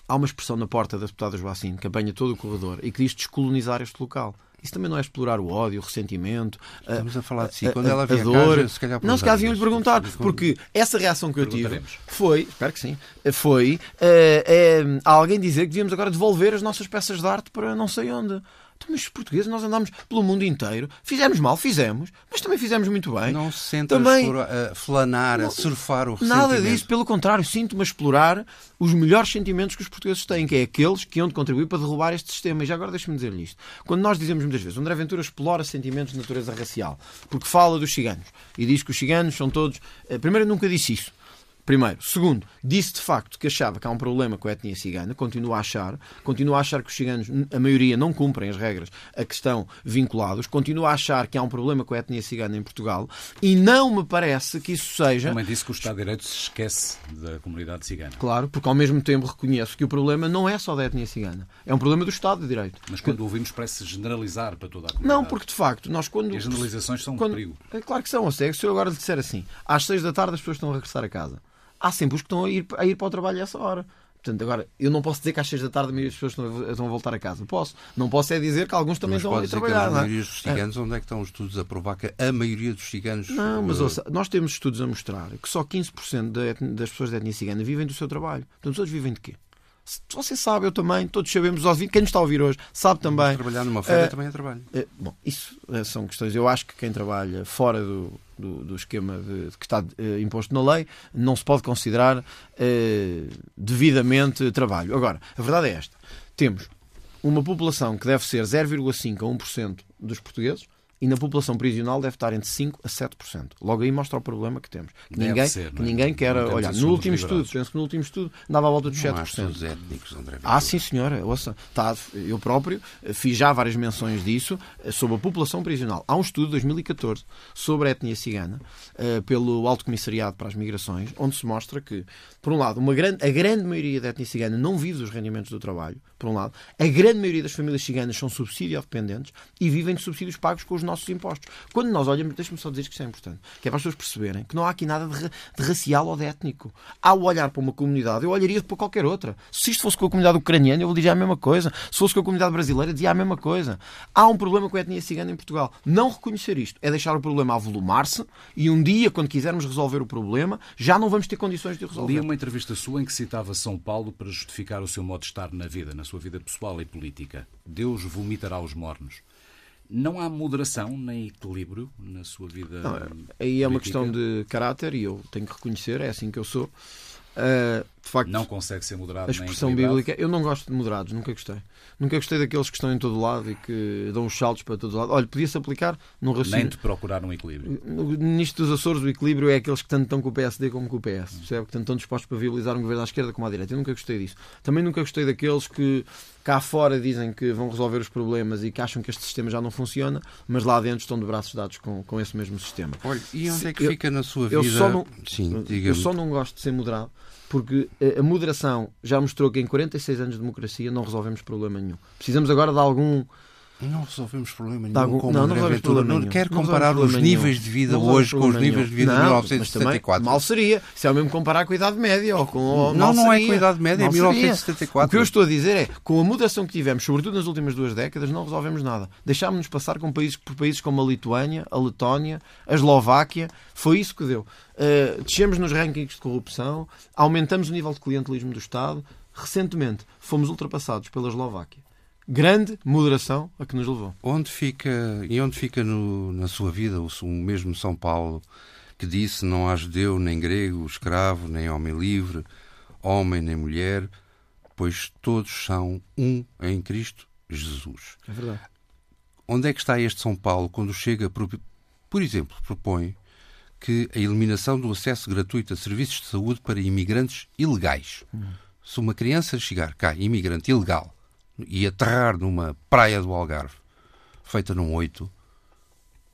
há uma expressão na porta da deputada Joacine que apanha todo o corredor e que diz descolonizar este local. Isso também não é explorar o ódio, o ressentimento. Estamos a falar de si. a- Quando a- ela a vier dor. cá, se calhar Não, se calhar vinham-lhe perguntar, porque essa reação que eu tive foi, espero que sim, foi eh, eh, alguém dizer que devíamos agora devolver as nossas peças de arte para não sei onde. Então, mas os portugueses, nós andámos pelo mundo inteiro, fizemos mal, fizemos, mas também fizemos muito bem. Não se senta Também- a, explorar- a flanar, a surfar o. Nada disso, pelo contrário, sinto-me a explorar os melhores sentimentos que os portugueses têm, que é aqueles que hão de contribuir para derrubar este sistema. E já agora deixe-me dizer-lhe isto. Quando nós dizemos muitas vezes, André Ventura explora sentimentos de natureza racial, porque fala dos ciganos e diz que os ciganos são todos. eh, Primeiro, eu nunca disse isso. Primeiro. Segundo, disse de facto que achava que há um problema com a etnia cigana, continua a achar, continua a achar que os ciganos, a maioria, não cumprem as regras a que estão vinculados, continua a achar que há um problema com a etnia cigana em Portugal e não me parece que isso seja. Também disse que o Estado de Direito se esquece da comunidade cigana. Claro, porque ao mesmo tempo reconheço que o problema não é só da etnia cigana, é um problema do Estado de Direito. Mas quando ouvimos parece generalizar para toda a comunidade. Não, porque de facto, nós quando. E as generalizações são um quando... perigo. É claro que são, a sério. Se eu agora lhe disser assim, às seis da tarde as pessoas estão a regressar a casa. Há sempre os que estão a ir, a ir para o trabalho a essa hora. Portanto, agora, eu não posso dizer que às seis da tarde a das pessoas estão a, a voltar a casa. Posso. Não posso é dizer que alguns também Mas estão a que trabalhar. a não é? maioria dos ciganos, onde é que estão os estudos a provar que a maioria dos ciganos... Não, mas eh, ouça, nós temos estudos a mostrar que só 15% da etnia- das pessoas da etnia cigana vivem do seu trabalho. Portanto, os outros vivem de quê? Se você sabe, eu também, todos sabemos, os ouvintes, quem nos está a ouvir hoje, sabe também. Trabalhar numa feira Eh, também é trabalho. Eh, Bom, isso são questões. Eu acho que quem trabalha fora do, do, do esquema de, que está eh, imposto na lei não se pode considerar eh, devidamente trabalho. Agora, a verdade é esta: temos uma população que deve ser 0,5 a 1% dos portugueses e na população prisional deve estar entre 5% a 7%. Logo aí mostra o problema que temos. Que Deve ninguém, ser, que é? ninguém quer Não olhar. No último estudo, penso que no último estudo andava à volta dos Não há 7%. estudos étnicos, André Ah, sim, senhora. Ouça, tá, eu próprio eh, fiz já várias menções disso eh, sobre a população prisional. Há um estudo de 2014 sobre a etnia cigana eh, pelo Alto Comissariado para as Migrações, onde se mostra que, por um lado, uma grande, a grande maioria da etnia cigana não vive dos rendimentos do trabalho, por um lado. A grande maioria das famílias ciganas são subsídio dependentes e vivem de subsídios pagos com os nossos impostos. Quando nós olhamos, deixe-me só dizer que isto é importante, que é para as pessoas perceberem que não há aqui nada de, de racial ou de étnico. Ao olhar para uma comunidade, eu olharia para qualquer outra. Se isto fosse com a comunidade ucraniana, eu diria a mesma coisa. Se fosse com a comunidade brasileira, dizia a mesma coisa. Há um problema com a etnia cigana em Portugal. Não reconhecer isto é deixar o problema avolumar-se e um dia, quando quisermos resolver o problema, já não vamos ter condições de o Li resolver. uma entrevista sua em que citava São Paulo para justificar o seu modo de estar na vida, na sua vida pessoal e política. Deus vomitará os mornos. Não há moderação nem equilíbrio na sua vida. Não, aí é uma política? questão de caráter e eu tenho que reconhecer, é assim que eu sou. Uh, de facto, Não consegue ser moderado a expressão nem bíblica, eu não gosto de moderados, nunca gostei. Nunca gostei daqueles que estão em todo lado e que dão os saltos para todo lado. Olha, podia-se aplicar num Nem raciocínio. de procurar um equilíbrio. Nisto dos Açores, o equilíbrio é aqueles que tanto estão com o PSD como com o PS. Percebe? Que tanto estão dispostos para viabilizar um governo à esquerda como à direita. Eu nunca gostei disso. Também nunca gostei daqueles que cá fora dizem que vão resolver os problemas e que acham que este sistema já não funciona, mas lá dentro estão de braços dados com, com esse mesmo sistema. Olha, e onde Se- é que eu- fica na sua vida... eu só não- Sim, Eu só não gosto de ser moderado porque a- a moderação já mostrou que em 46 anos de democracia não resolvemos problema nenhum. Precisamos agora de algum. Não resolvemos problema nenhum algum- com o não, não André resolvemos Ventura. problema Não nenhum. quer comparar os níveis de vida hoje com os níveis de vida de nenhum. Não, 1974. Mas também, mal seria. Se é o mesmo comparar com a Idade Média ou com. Não, não é com a Idade Média, é Mal seria. 1974. O que eu estou a dizer é, com a mudação que tivemos, sobretudo nas últimas duas décadas, não resolvemos nada. Deixámos-nos passar com países, por países como a Lituânia, a Letónia, a Eslováquia. Foi isso que deu. Uh, descemos nos rankings de corrupção, aumentamos o nível de clientelismo do Estado. Recentemente fomos ultrapassados pela Eslováquia. Grande moderação a que nos levou. Onde fica, e onde fica no- na sua vida o, o mesmo São Paulo que disse não há judeu, nem grego, escravo, nem homem livre, homem nem mulher, pois todos são um em Cristo Jesus. É verdade. Onde é que está este São Paulo quando chega, por, por exemplo, propõe que a eliminação do acesso gratuito a serviços de saúde para imigrantes ilegais. Hum. Se uma criança chegar cá, imigrante ilegal, e aterrar numa praia do Algarve, feita num 8,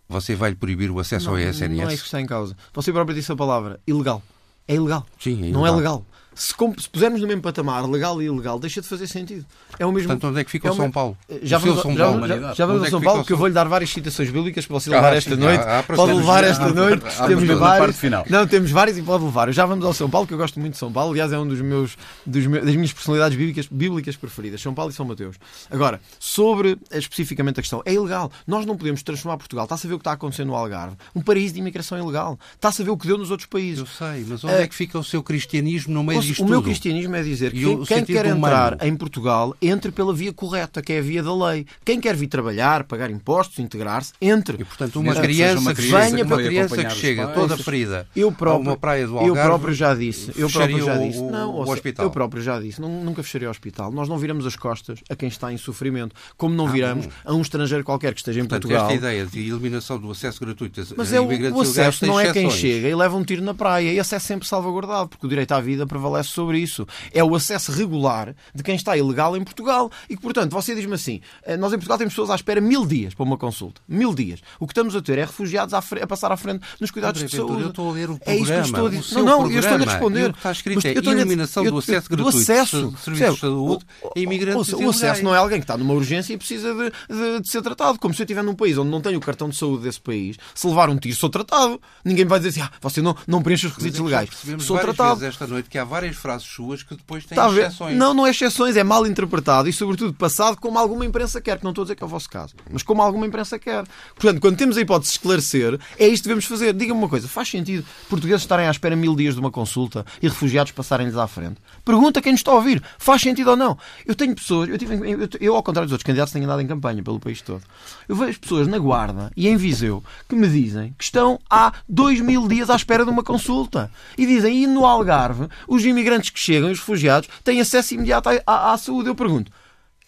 você vai lhe proibir o acesso não, ao SNS? Não é isso que está em causa. Você próprio disse a palavra ilegal. É ilegal. Sim, é ilegal. Não é legal se, se pusermos no mesmo patamar legal e ilegal, deixa de fazer sentido. É o mesmo. Portanto, onde é que fica é o São Paulo? Já vamos, São Paulo, já, já vamos ao é São Paulo, que eu vou-lhe dar várias citações bíblicas para você levar ah, esta sim, noite. Pode levar esta noite. Temos várias. Não, temos várias e pode levar. Já vamos ao São Paulo, que eu gosto muito de São Paulo. Aliás, é um dos meus, dos meus das minhas personalidades bíblicas, bíblicas preferidas. São Paulo e São Mateus. Agora, sobre especificamente a questão, é ilegal. Nós não podemos transformar Portugal. Está a saber o que está acontecendo no Algarve? Um paraíso de imigração ilegal. Está a saber o que deu nos outros países. Eu sei, mas onde é, é que fica o seu cristianismo no meio O meu cristianismo é dizer que quem quer entrar humano. em Portugal, entre pela via correta, que é a via da lei. Quem quer vir trabalhar, pagar impostos, integrar-se, entre. E, portanto, uma criança, uma criança, venha, uma criança que chega toda ferida eu próprio, a uma praia do Algarve, eu próprio já disse. Eu próprio já disse. O, não, o, o hospital. Eu próprio já disse. Não, nunca fecharia o hospital. Nós não viramos as costas a quem está em sofrimento, como não ah, viramos a um estrangeiro qualquer que esteja em portanto, Portugal. esta ideia de eliminação do acesso gratuito Mas é o, o acesso não é quem chega e leva um tiro na praia. Esse é sempre salvaguardado, porque o direito à vida prevalece sobre isso. É o acesso regular de quem está ilegal em Portugal. E que, portanto, você diz-me assim: eh, nós em Portugal temos pessoas à espera mil dias para uma consulta. Mil dias. O que estamos a ter é refugiados a passar à frente nos cuidados André, de saúde. Eu estou a ler o programa. É isso que eu estou a dizer. Não, não, eu estou a responder. O que está escrito é eliminação do acesso gratuito acesso, de serviços de saúde a imigrantes O acesso não é alguém que está numa urgência e precisa de, de, de, ser tratado. Como se eu estiver num país onde não tenho o cartão de saúde desse país, se levar um tiro, sou tratado. Ninguém vai dizer assim, ah, você não, não preenche os requisitos é legais. Sou tratado. esta noite que há várias frases suas que depois têm tá exceções. Não, não é exceções, é mal interpretado e, sobretudo, passado como alguma imprensa quer, que não estou a dizer que é o vosso caso, mas como alguma imprensa quer. Portanto, quando temos a hipótese de esclarecer, é isto que devemos fazer. Diga-me uma coisa, faz sentido portugueses estarem à espera mil dias de uma consulta e refugiados passarem-lhes à frente? Pergunta quem nos está a ouvir, faz sentido ou não? Eu tenho pessoas, eu, tive, eu, eu ao contrário dos outros candidatos, tenho andado em campanha pelo país todo. Eu vejo pessoas na Guarda e em Viseu que me dizem que estão há dois mil dias à espera de uma consulta. E dizem, e no Algarve, os imigrantes que chegam, os refugiados, têm acesso imediato à, à, à saúde. Eu pergunto,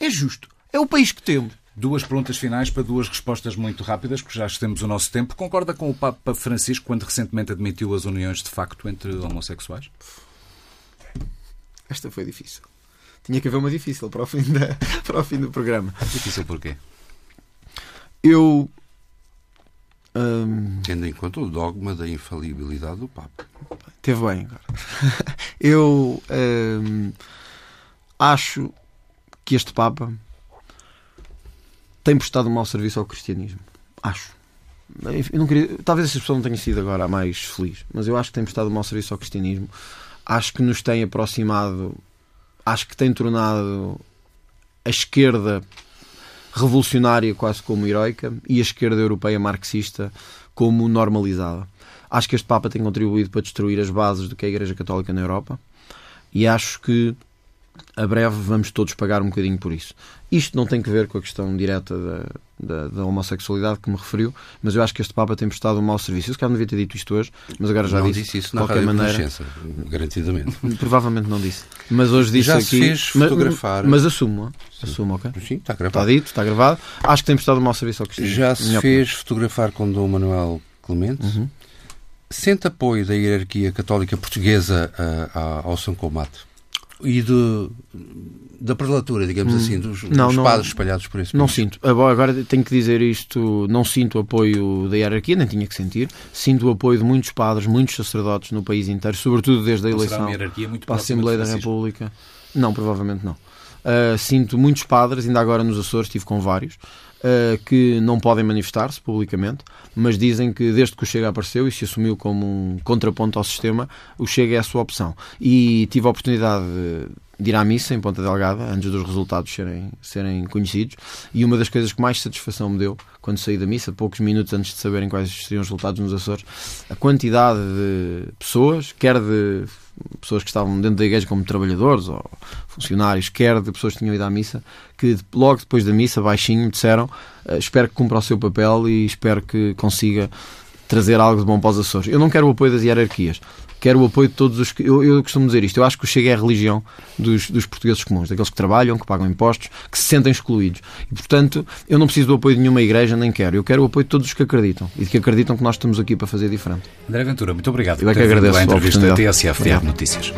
é justo? É o país que temos. Duas perguntas finais para duas respostas muito rápidas, porque já temos o nosso tempo. Concorda com o Papa Francisco quando recentemente admitiu as uniões de facto entre homossexuais? Esta foi difícil. Tinha que haver uma difícil para o fim, da, para o fim do programa. Difícil porquê? Eu. Hum... Tendo em conta o dogma da infalibilidade do Papa. Teve bem agora. Eu hum, acho que este Papa tem prestado um mau serviço ao cristianismo. Acho. Eu não queria, talvez essa expressão não tenha sido agora a mais feliz, mas eu acho que tem prestado um mau serviço ao cristianismo. Acho que nos tem aproximado, acho que tem tornado a esquerda revolucionária quase como heroica e a esquerda europeia marxista como normalizada. Acho que este Papa tem contribuído para destruir as bases do que é a Igreja Católica na Europa e acho que a breve vamos todos pagar um bocadinho por isso. Isto não tem que ver com a questão direta da, da, da, homossexualidade que me referiu, mas eu acho que este Papa tem prestado um mau serviço. Eu se calhar não devia ter dito isto hoje, mas agora já não disse. disse isso na qualquer maneira. garantidamente. Provavelmente não disse. Mas hoje disse já aqui. Se fez fotografar. Mas, mas assumo, assumo, ok? Sim, está gravado. Está dito, está gravado. Acho que tem prestado um mau serviço ao cristianismo. Já se fez opinião. fotografar com Dom Manuel Clemente. Uhum. Sente apoio da hierarquia católica portuguesa uh, ao São Combate? E da prelatura, digamos hum. assim, dos, não, dos padres espalhados por esse Não sinto. Agora tenho que dizer isto: não sinto apoio da hierarquia, nem tinha que sentir. Sinto o apoio de muitos padres, muitos sacerdotes no país inteiro, sobretudo desde a eleição para a Assembleia da República. Não, provavelmente não. Uh, sinto muitos padres, ainda agora nos Açores estive com vários, uh, que não podem manifestar-se publicamente, mas dizem que desde que o Chega apareceu e se assumiu como um contraponto ao sistema, o Chega é a sua opção. E tive a oportunidade de ir à missa em Ponta Delgada, antes dos resultados serem, serem conhecidos, e uma das coisas que mais satisfação me deu quando saí da missa, poucos minutos antes de saberem quais seriam os resultados nos Açores, a quantidade de pessoas, quer de pessoas que estavam dentro da igreja como trabalhadores ou funcionários, quer de pessoas que tinham ido à missa, que logo depois da missa, baixinho, disseram uh, espero que cumpra o seu papel e espero que consiga trazer algo de bom para os Açores. Eu não quero o apoio das hierarquias. Quero o apoio de todos os que. Eu, eu costumo dizer isto, eu acho que o Chega é a religião dos, dos portugueses comuns, daqueles que trabalham, que pagam impostos, que se sentem excluídos. E, portanto, eu não preciso do apoio de nenhuma igreja, nem quero. Eu quero o apoio de todos os que acreditam e que acreditam que nós estamos aqui para fazer diferente. André Ventura, muito obrigado eu é que agradeço a entrevista da TSF Notícias.